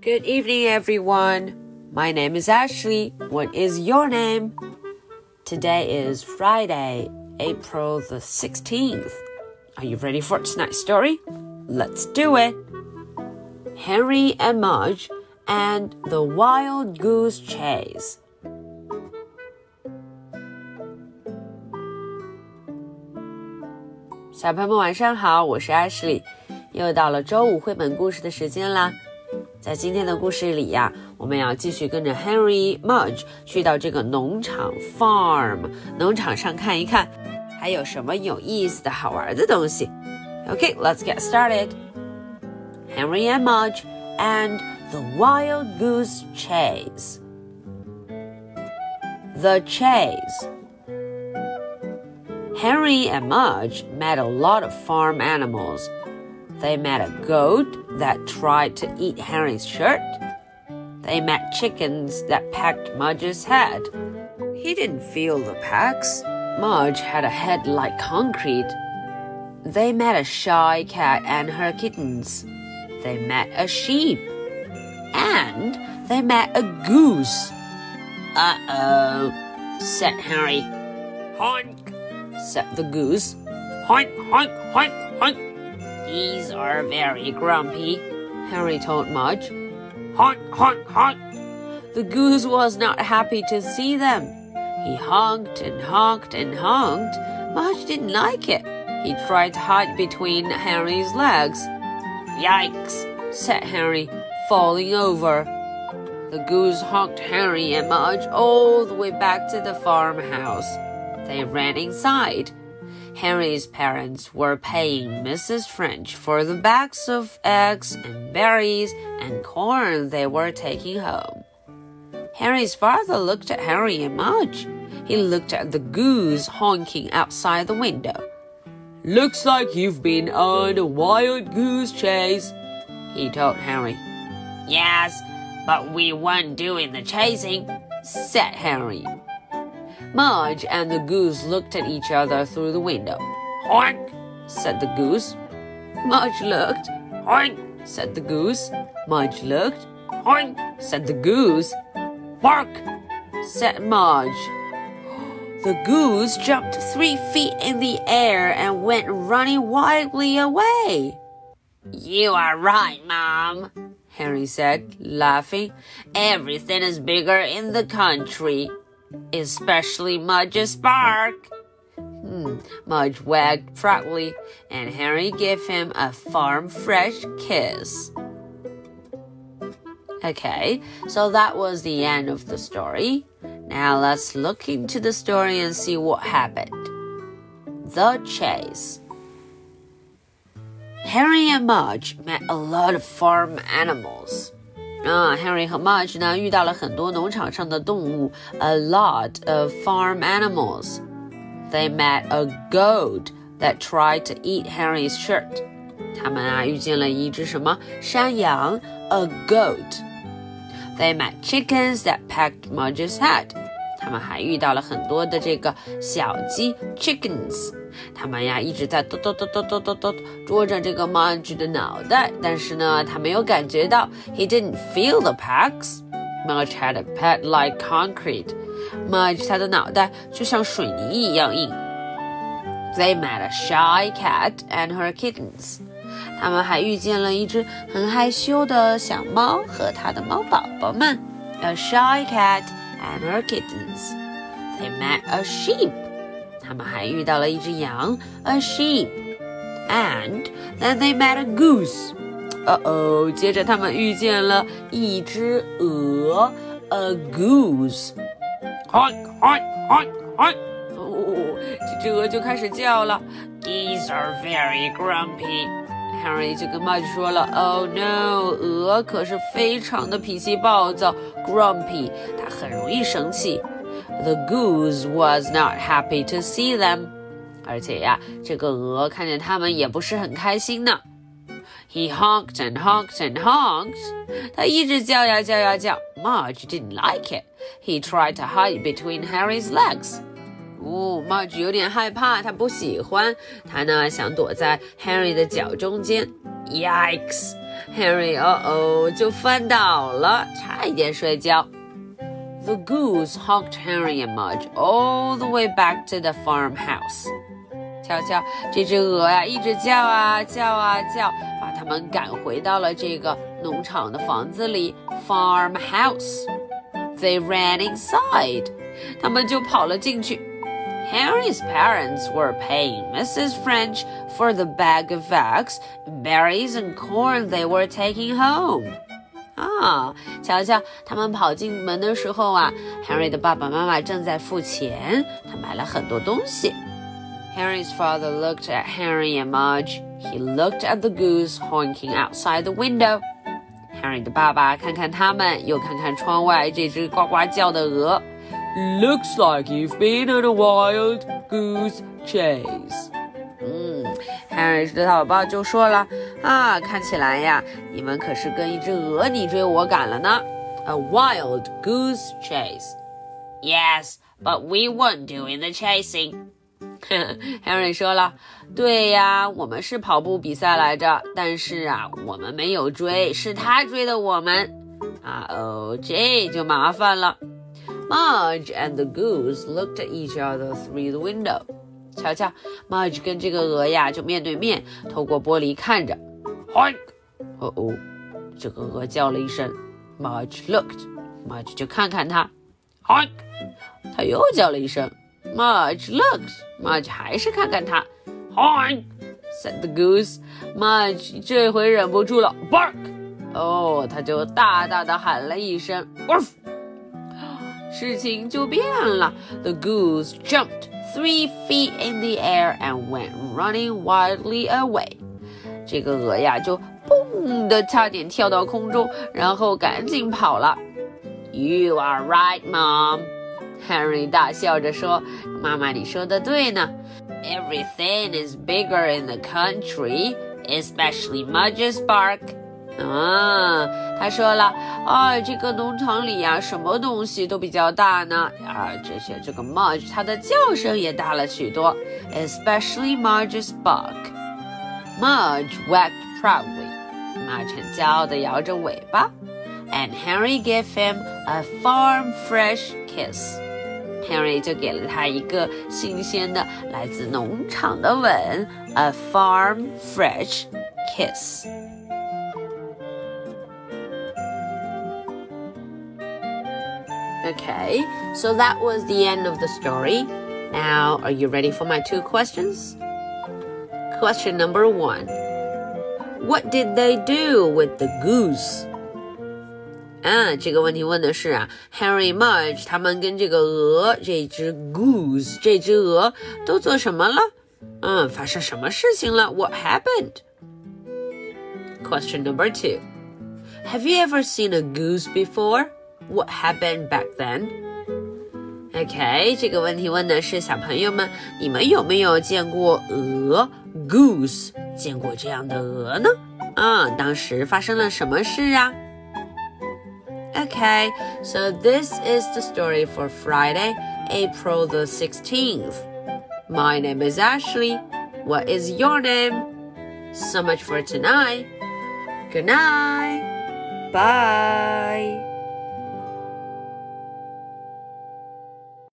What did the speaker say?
Good evening, everyone. My name is Ashley. What is your name? Today is Friday, April the 16th. Are you ready for tonight's story? Let's do it. Henry and Mudge and the Wild Goose Chase. 小朋友们晚上好，我是 Ashley，又到了周五绘本故事的时间啦。 在今天的故事里呀，我们要继续跟着 Henry Mudge 去到这个农场 farm 农场上看一看，还有什么有意思的好玩的东西。Okay, let's get started. Henry and Mudge and the Wild Goose Chase. The Chase. Henry and Mudge met a lot of farm animals. They met a goat that tried to eat Henry's shirt. They met chickens that pecked Mudge's head. He didn't feel the pecks. Mudge had a head like concrete. They met a shy cat and her kittens. They met a sheep. And they met a goose. Uh oh, said Henry. Honk said the goose. Hoink, hoink, hoink, hoink. These are very grumpy, Henry told Mudge. Honk, honk, honk. The goose was not happy to see them. He honked and honked and honked. Mudge didn't like it. He tried to hide between Henry's legs. Yikes, said Henry, falling over. The goose honked Henry and Mudge all the way back to the farmhouse. They ran inside. Henry's parents were paying Mrs. French for the bags of eggs and berries and corn they were taking home. Henry's father looked at Henry and Mudge. He looked at the goose honking outside the window. Looks like you've been on a wild goose chase, he told Henry. Yes, but we weren't doing the chasing, said Henry. Mudge and the goose looked at each other through the window. Honk, said the goose. Mudge looked. Honk, said the goose. Mudge looked. Honk, said the goose. Bark, said Mudge. The goose jumped three feet in the air and went running wildly away. You are right, Mom, Henry said, laughing. Everything is bigger in the country especially Mudge's bark. Hmm, Mudge wagged proudly, and Henry gave him a farm fresh kiss. Okay, so that was the end of the story. Now let's look into the story and see what happened. The chase. Henry and Mudge met a lot of farm animals. 啊，Henry 和 Mudge 呢遇到了很多农场上的动物，a lot of farm animals. They met a goat that tried to eat Henry's shirt. 他们啊遇见了一只什么山羊，a goat. They met chickens that pecked Mudge's head. 他们还遇到了很多的这个小鸡，chickens。他们呀一直在抖抖抖抖抖抖抖捉着这个 Mudge 的脑袋，但是呢，他没有感觉到。He didn't feel the packs. Mudge had a pad like concrete. Mudge 他的脑袋就像水泥一样硬。They met a shy cat and her kittens. 他们还遇见了一只很害羞的小猫和它的猫宝宝们。A shy cat and her kittens. They met a sheep. 他们还遇到了一只羊，a sheep，and then they met a goose。哦哦，接着他们遇见了一只鹅，a goose。嗨嗨嗨嗨！哦，这只鹅就开始叫了。Geese are very grumpy。Harry 就跟 Mudge 说了：“Oh no，鹅可是非常的脾气暴躁，grumpy，它很容易生气。” The goose was not happy to see them。而且呀，这个鹅看见他们也不是很开心呢。He honked and honked and honked。他一直叫呀叫呀叫。Mudge didn't like it. He tried to hide between Henry's legs. 哦，Mudge 有点害怕，他不喜欢。他呢想躲在 Henry, oh 哦哦就翻倒了，差一点摔跤。the goose honked Henry and Mudge all the way back to the farmhouse. 瞧瞧，这只鹅呀，一直叫啊叫啊叫，把他们赶回到了这个农场的房子里 ran inside，他们就跑了进去。Henry's parents were paying Mrs. French for the bag of eggs, berries, and corn they were taking home. 啊，瞧瞧，他们跑进门的时候啊，Henry 的爸爸妈妈正在付钱，他买了很多东西。Henry's father looked at Henry and Marge. He looked at the goose honking outside the window. Henry 的爸爸看看他们，又看看窗外这只呱呱叫的鹅。Looks like you've been on a wild goose chase. 嗯，Henry 的宝宝就说了啊，看起来呀，你们可是跟一只鹅你追我赶了呢。A wild goose chase. Yes, but we weren't doing the chasing. Henry 说了：“对呀，我们是跑步比赛来着，但是啊，我们没有追，是他追的我们。啊哦，这就麻烦了。” Marge and the goose looked at each other through the window。瞧瞧，Marge 跟这个鹅呀就面对面，透过玻璃看着。Honk！哦哦，这个鹅叫了一声。Marge looked，Marge 就看看它。Honk！它又叫了一声。Marge looked, Marge 还是看看它。Honk, said the goose. Marge 这回忍不住了，bark。哦，它就大大的喊了一声，woof。事情就变了。The goose jumped three feet in the air and went running wildly away。这个鹅呀，就蹦的差点跳到空中，然后赶紧跑了。You are right, Mom. Henry 大笑着说：“妈妈，你说的对呢。Everything is bigger in the country, especially Mudge's bark。”啊，他说了，啊，这个农场里呀，什么东西都比较大呢？啊，这些这个 Mudge 它的叫声也大了许多，especially Mudge's bark。Mudge wagged proudly，马很骄傲地摇着尾巴，and Henry gave him a farm fresh kiss。Henry 就给了他一个新鲜的来自农场的吻，a farm fresh kiss。Okay, so that was the end of the story. Now, are you ready for my two questions? Question number one What did they do with the goose? 嗯，这个问题问的是啊，Henry、Mudge 他们跟这个鹅，这只 goose，这只鹅都做什么了？嗯，发生什么事情了？What happened? Question number two. Have you ever seen a goose before? What happened back then? OK，这个问题问的是小朋友们，你们有没有见过鹅？goose？见过这样的鹅呢？啊，当时发生了什么事啊？Okay, so this is the story for Friday, April the 16th. My name is Ashley. What is your name? So much for tonight. Good night. Bye.